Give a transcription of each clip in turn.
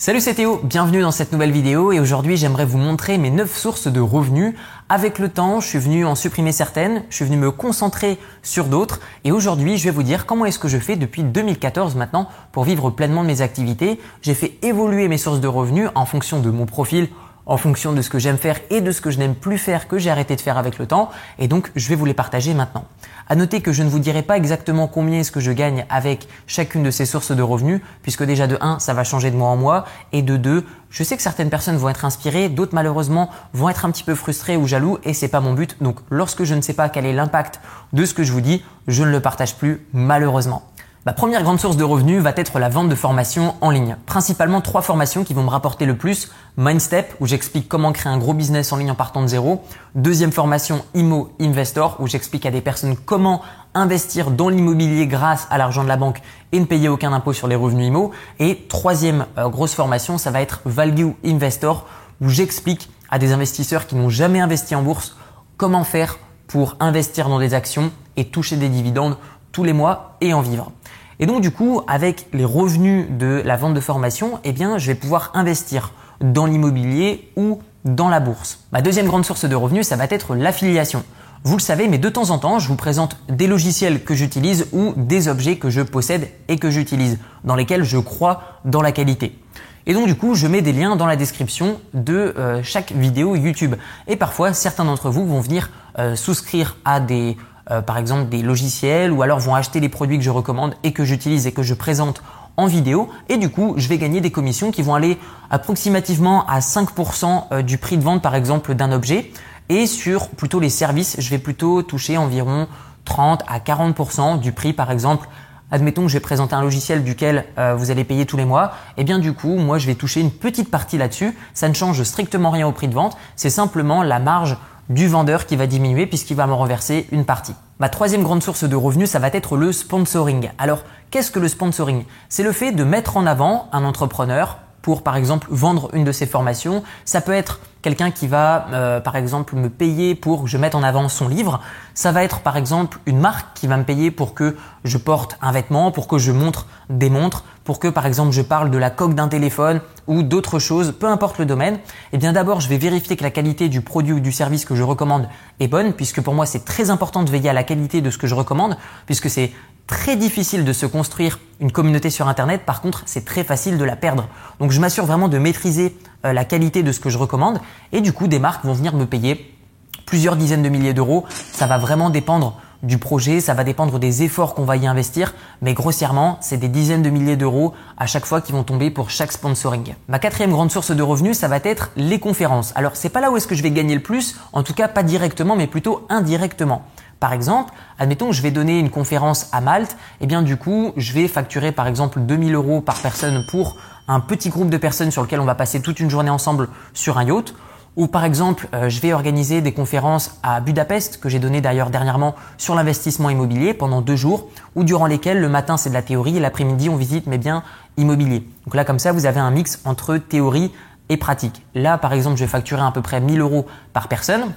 Salut c'est Théo, bienvenue dans cette nouvelle vidéo et aujourd'hui j'aimerais vous montrer mes 9 sources de revenus. Avec le temps, je suis venu en supprimer certaines, je suis venu me concentrer sur d'autres et aujourd'hui je vais vous dire comment est-ce que je fais depuis 2014 maintenant pour vivre pleinement de mes activités. J'ai fait évoluer mes sources de revenus en fonction de mon profil, en fonction de ce que j'aime faire et de ce que je n'aime plus faire que j'ai arrêté de faire avec le temps et donc je vais vous les partager maintenant. À noter que je ne vous dirai pas exactement combien est-ce que je gagne avec chacune de ces sources de revenus puisque déjà de 1 ça va changer de mois en mois et de 2 je sais que certaines personnes vont être inspirées, d'autres malheureusement vont être un petit peu frustrées ou jaloux et c'est pas mon but. Donc lorsque je ne sais pas quel est l'impact de ce que je vous dis, je ne le partage plus malheureusement. Ma première grande source de revenus va être la vente de formations en ligne. Principalement trois formations qui vont me rapporter le plus. Mindstep, où j'explique comment créer un gros business en ligne en partant de zéro. Deuxième formation, Imo Investor, où j'explique à des personnes comment investir dans l'immobilier grâce à l'argent de la banque et ne payer aucun impôt sur les revenus IMO. Et troisième euh, grosse formation, ça va être Value Investor, où j'explique à des investisseurs qui n'ont jamais investi en bourse comment faire pour investir dans des actions et toucher des dividendes tous les mois et en vivre. Et donc du coup, avec les revenus de la vente de formation, eh bien, je vais pouvoir investir dans l'immobilier ou dans la bourse. Ma deuxième grande source de revenus, ça va être l'affiliation. Vous le savez, mais de temps en temps, je vous présente des logiciels que j'utilise ou des objets que je possède et que j'utilise, dans lesquels je crois dans la qualité. Et donc du coup, je mets des liens dans la description de euh, chaque vidéo YouTube. Et parfois, certains d'entre vous vont venir euh, souscrire à des euh, par exemple des logiciels ou alors vont acheter les produits que je recommande et que j'utilise et que je présente en vidéo. Et du coup je vais gagner des commissions qui vont aller approximativement à 5% euh, du prix de vente par exemple d'un objet. Et sur plutôt les services je vais plutôt toucher environ 30 à 40% du prix. Par exemple Admettons que je vais présenter un logiciel duquel euh, vous allez payer tous les mois, et eh bien du coup, moi je vais toucher une petite partie là-dessus. Ça ne change strictement rien au prix de vente, c'est simplement la marge du vendeur qui va diminuer puisqu'il va me reverser une partie. Ma troisième grande source de revenus, ça va être le sponsoring. Alors, qu'est-ce que le sponsoring? C'est le fait de mettre en avant un entrepreneur pour, par exemple, vendre une de ses formations. Ça peut être quelqu'un qui va, euh, par exemple, me payer pour que je mette en avant son livre. Ça va être, par exemple, une marque qui va me payer pour que je porte un vêtement, pour que je montre des montres, pour que, par exemple, je parle de la coque d'un téléphone ou d'autres choses, peu importe le domaine. Eh bien, d'abord, je vais vérifier que la qualité du produit ou du service que je recommande est bonne, puisque pour moi, c'est très important de veiller à la qualité de ce que je recommande, puisque c'est très difficile de se construire une communauté sur Internet. Par contre, c'est très facile de la perdre. Donc, je m'assure vraiment de maîtriser euh, la qualité de ce que je recommande. Et du coup, des marques vont venir me payer plusieurs dizaines de milliers d'euros. Ça va vraiment dépendre du projet, ça va dépendre des efforts qu'on va y investir, mais grossièrement, c'est des dizaines de milliers d'euros à chaque fois qui vont tomber pour chaque sponsoring. Ma quatrième grande source de revenus, ça va être les conférences. Alors, c'est pas là où est-ce que je vais gagner le plus, en tout cas pas directement, mais plutôt indirectement. Par exemple, admettons que je vais donner une conférence à Malte, et eh bien du coup, je vais facturer par exemple 2000 euros par personne pour un petit groupe de personnes sur lequel on va passer toute une journée ensemble sur un yacht. Ou par exemple, euh, je vais organiser des conférences à Budapest, que j'ai donné d'ailleurs dernièrement sur l'investissement immobilier pendant deux jours, ou durant lesquels le matin c'est de la théorie et l'après-midi on visite mes biens immobiliers. Donc là comme ça, vous avez un mix entre théorie et pratique. Là par exemple, je vais facturer à peu près 1000 euros par personne.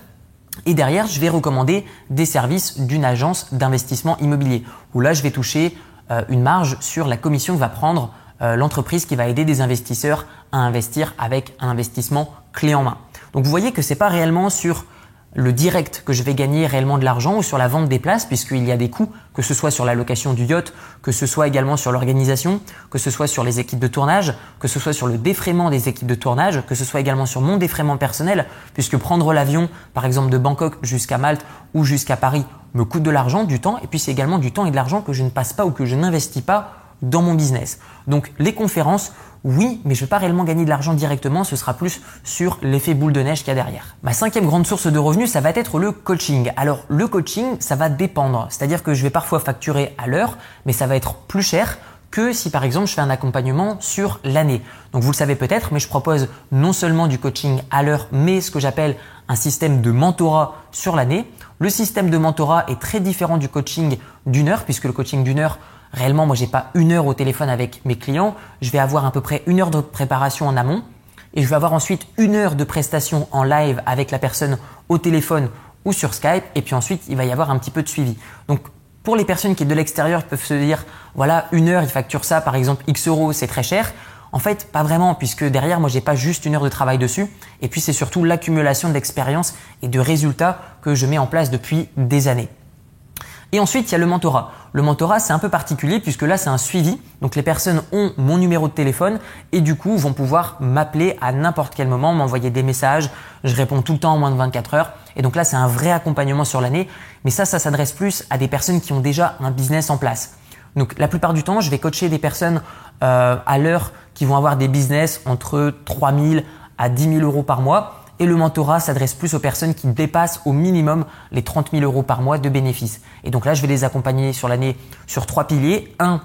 Et derrière, je vais recommander des services d'une agence d'investissement immobilier, où là, je vais toucher euh, une marge sur la commission que va prendre euh, l'entreprise qui va aider des investisseurs à investir avec un investissement clé en main. Donc vous voyez que c'est pas réellement sur le direct que je vais gagner réellement de l'argent ou sur la vente des places puisqu'il y a des coûts, que ce soit sur la location du yacht, que ce soit également sur l'organisation, que ce soit sur les équipes de tournage, que ce soit sur le défraiement des équipes de tournage, que ce soit également sur mon défraiement personnel puisque prendre l'avion par exemple de Bangkok jusqu'à Malte ou jusqu'à Paris me coûte de l'argent, du temps et puis c'est également du temps et de l'argent que je ne passe pas ou que je n'investis pas dans mon business. Donc les conférences, oui, mais je ne vais pas réellement gagner de l'argent directement, ce sera plus sur l'effet boule de neige qu'il y a derrière. Ma cinquième grande source de revenus, ça va être le coaching. Alors le coaching, ça va dépendre, c'est-à-dire que je vais parfois facturer à l'heure, mais ça va être plus cher que si par exemple je fais un accompagnement sur l'année. Donc vous le savez peut-être, mais je propose non seulement du coaching à l'heure, mais ce que j'appelle un système de mentorat sur l'année. Le système de mentorat est très différent du coaching d'une heure, puisque le coaching d'une heure, Réellement, moi, j'ai pas une heure au téléphone avec mes clients. Je vais avoir à peu près une heure de préparation en amont et je vais avoir ensuite une heure de prestation en live avec la personne au téléphone ou sur Skype. Et puis ensuite, il va y avoir un petit peu de suivi. Donc, pour les personnes qui de l'extérieur peuvent se dire, voilà, une heure, ils facturent ça, par exemple, X euros, c'est très cher. En fait, pas vraiment, puisque derrière, moi, j'ai pas juste une heure de travail dessus. Et puis, c'est surtout l'accumulation d'expérience et de résultats que je mets en place depuis des années. Et ensuite, il y a le mentorat. Le mentorat, c'est un peu particulier puisque là, c'est un suivi. Donc, les personnes ont mon numéro de téléphone et du coup, vont pouvoir m'appeler à n'importe quel moment, m'envoyer des messages. Je réponds tout le temps en moins de 24 heures. Et donc là, c'est un vrai accompagnement sur l'année. Mais ça, ça s'adresse plus à des personnes qui ont déjà un business en place. Donc, la plupart du temps, je vais coacher des personnes euh, à l'heure qui vont avoir des business entre 3000 à 10 000 euros par mois. Et le mentorat s'adresse plus aux personnes qui dépassent au minimum les 30 000 euros par mois de bénéfices. Et donc là, je vais les accompagner sur l'année sur trois piliers. Un,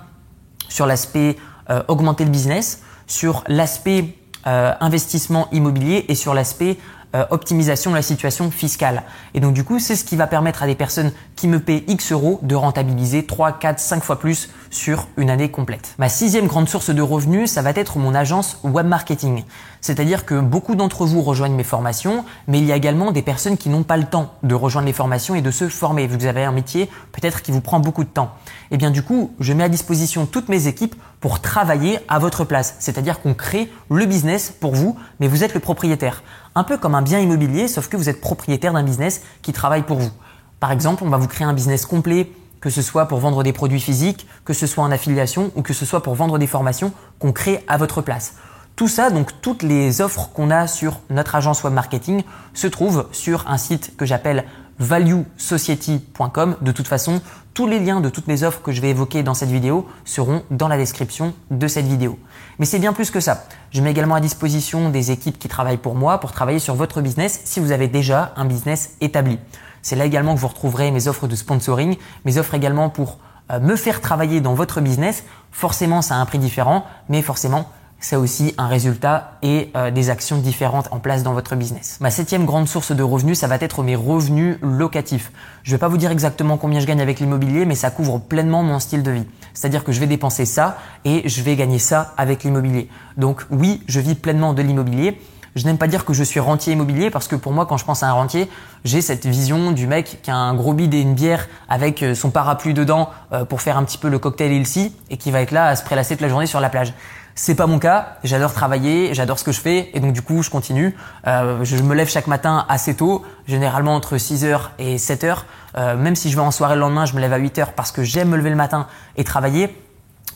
sur l'aspect euh, augmenter le business, sur l'aspect euh, investissement immobilier et sur l'aspect euh, optimisation de la situation fiscale. Et donc du coup, c'est ce qui va permettre à des personnes qui me paient X euros de rentabiliser 3, 4, 5 fois plus sur une année complète. Ma sixième grande source de revenus, ça va être mon agence web marketing. C'est-à-dire que beaucoup d'entre vous rejoignent mes formations, mais il y a également des personnes qui n'ont pas le temps de rejoindre les formations et de se former. Vous avez un métier peut-être qui vous prend beaucoup de temps. Et eh bien du coup, je mets à disposition toutes mes équipes pour travailler à votre place. C'est-à-dire qu'on crée le business pour vous, mais vous êtes le propriétaire. Un peu comme un bien immobilier, sauf que vous êtes propriétaire d'un business qui travaille pour vous. Par exemple, on va vous créer un business complet, que ce soit pour vendre des produits physiques, que ce soit en affiliation ou que ce soit pour vendre des formations qu'on crée à votre place. Tout ça, donc toutes les offres qu'on a sur notre agence web marketing se trouvent sur un site que j'appelle valuesociety.com. De toute façon, tous les liens de toutes mes offres que je vais évoquer dans cette vidéo seront dans la description de cette vidéo. Mais c'est bien plus que ça. Je mets également à disposition des équipes qui travaillent pour moi pour travailler sur votre business si vous avez déjà un business établi. C'est là également que vous retrouverez mes offres de sponsoring, mes offres également pour euh, me faire travailler dans votre business. Forcément, ça a un prix différent, mais forcément, c'est aussi un résultat et euh, des actions différentes en place dans votre business. Ma septième grande source de revenus, ça va être mes revenus locatifs. Je vais pas vous dire exactement combien je gagne avec l'immobilier, mais ça couvre pleinement mon style de vie. C'est-à-dire que je vais dépenser ça et je vais gagner ça avec l'immobilier. Donc oui, je vis pleinement de l'immobilier. Je n'aime pas dire que je suis rentier immobilier parce que pour moi, quand je pense à un rentier, j'ai cette vision du mec qui a un gros bide et une bière avec euh, son parapluie dedans euh, pour faire un petit peu le cocktail ici et qui va être là à se prélasser toute la journée sur la plage. C'est pas mon cas. J'adore travailler, j'adore ce que je fais et donc du coup je continue. Euh, je me lève chaque matin assez tôt, généralement entre 6h et 7h. Euh, même si je vais en soirée le lendemain, je me lève à 8h parce que j'aime me lever le matin et travailler.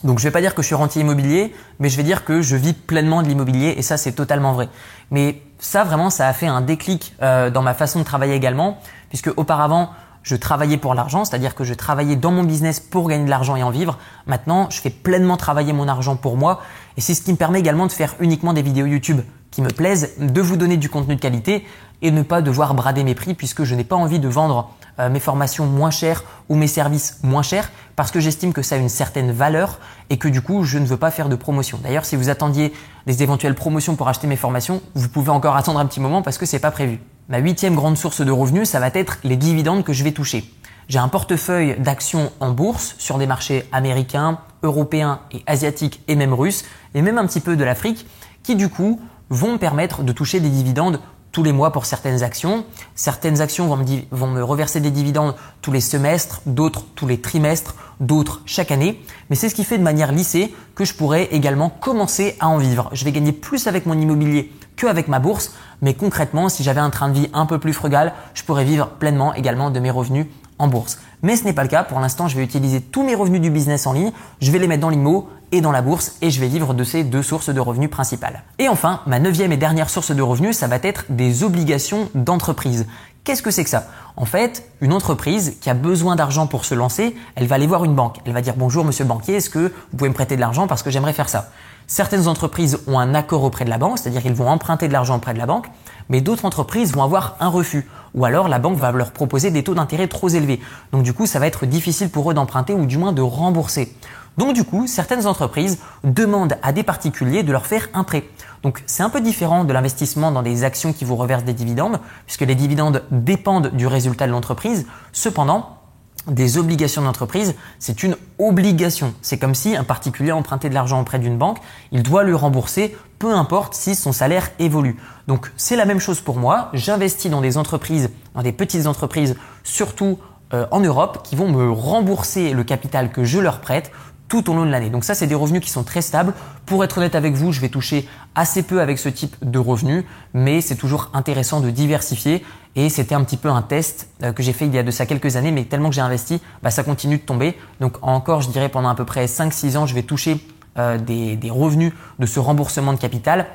Donc je vais pas dire que je suis rentier immobilier, mais je vais dire que je vis pleinement de l'immobilier et ça c'est totalement vrai. Mais ça vraiment ça a fait un déclic euh, dans ma façon de travailler également, puisque auparavant je travaillais pour l'argent, c'est-à-dire que je travaillais dans mon business pour gagner de l'argent et en vivre. Maintenant, je fais pleinement travailler mon argent pour moi et c'est ce qui me permet également de faire uniquement des vidéos YouTube qui me plaisent, de vous donner du contenu de qualité et ne pas devoir brader mes prix puisque je n'ai pas envie de vendre euh, mes formations moins chères ou mes services moins chers parce que j'estime que ça a une certaine valeur et que du coup je ne veux pas faire de promotion. D'ailleurs, si vous attendiez des éventuelles promotions pour acheter mes formations, vous pouvez encore attendre un petit moment parce que c'est pas prévu. Ma huitième grande source de revenus, ça va être les dividendes que je vais toucher. J'ai un portefeuille d'actions en bourse sur des marchés américains, européens et asiatiques et même russes et même un petit peu de l'Afrique qui du coup vont me permettre de toucher des dividendes tous les mois pour certaines actions. Certaines actions vont me, reverser des dividendes tous les semestres, d'autres tous les trimestres, d'autres chaque année. Mais c'est ce qui fait de manière lissée que je pourrais également commencer à en vivre. Je vais gagner plus avec mon immobilier qu'avec ma bourse. Mais concrètement, si j'avais un train de vie un peu plus frugal, je pourrais vivre pleinement également de mes revenus bourse. Mais ce n'est pas le cas. Pour l'instant, je vais utiliser tous mes revenus du business en ligne. Je vais les mettre dans l'IMO et dans la bourse et je vais vivre de ces deux sources de revenus principales. Et enfin, ma neuvième et dernière source de revenus, ça va être des obligations d'entreprise. Qu'est-ce que c'est que ça? En fait, une entreprise qui a besoin d'argent pour se lancer, elle va aller voir une banque. Elle va dire bonjour monsieur le banquier, est-ce que vous pouvez me prêter de l'argent parce que j'aimerais faire ça? Certaines entreprises ont un accord auprès de la banque, c'est-à-dire qu'ils vont emprunter de l'argent auprès de la banque, mais d'autres entreprises vont avoir un refus. Ou alors la banque va leur proposer des taux d'intérêt trop élevés. Donc du coup, ça va être difficile pour eux d'emprunter ou du moins de rembourser. Donc du coup, certaines entreprises demandent à des particuliers de leur faire un prêt. Donc c'est un peu différent de l'investissement dans des actions qui vous reversent des dividendes, puisque les dividendes dépendent du résultat de l'entreprise. Cependant, des obligations d'entreprise, c'est une obligation. C'est comme si un particulier empruntait de l'argent auprès d'une banque, il doit le rembourser, peu importe si son salaire évolue. Donc c'est la même chose pour moi. J'investis dans des entreprises, dans des petites entreprises, surtout euh, en Europe, qui vont me rembourser le capital que je leur prête tout au long de l'année. Donc ça, c'est des revenus qui sont très stables. Pour être honnête avec vous, je vais toucher assez peu avec ce type de revenus, mais c'est toujours intéressant de diversifier. Et c'était un petit peu un test euh, que j'ai fait il y a de ça quelques années, mais tellement que j'ai investi, bah, ça continue de tomber. Donc encore, je dirais pendant à peu près 5-6 ans, je vais toucher euh, des, des revenus de ce remboursement de capital.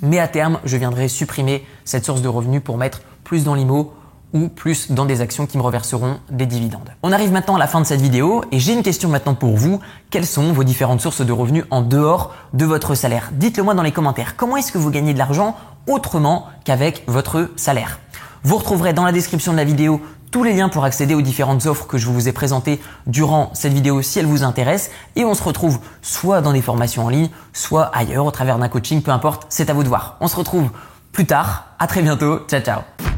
Mais à terme, je viendrai supprimer cette source de revenus pour mettre plus dans l'IMO ou plus dans des actions qui me reverseront des dividendes. On arrive maintenant à la fin de cette vidéo et j'ai une question maintenant pour vous. Quelles sont vos différentes sources de revenus en dehors de votre salaire? Dites-le moi dans les commentaires. Comment est-ce que vous gagnez de l'argent autrement qu'avec votre salaire? Vous retrouverez dans la description de la vidéo tous les liens pour accéder aux différentes offres que je vous ai présentées durant cette vidéo si elles vous intéressent et on se retrouve soit dans des formations en ligne, soit ailleurs au travers d'un coaching, peu importe, c'est à vous de voir. On se retrouve plus tard, à très bientôt, ciao ciao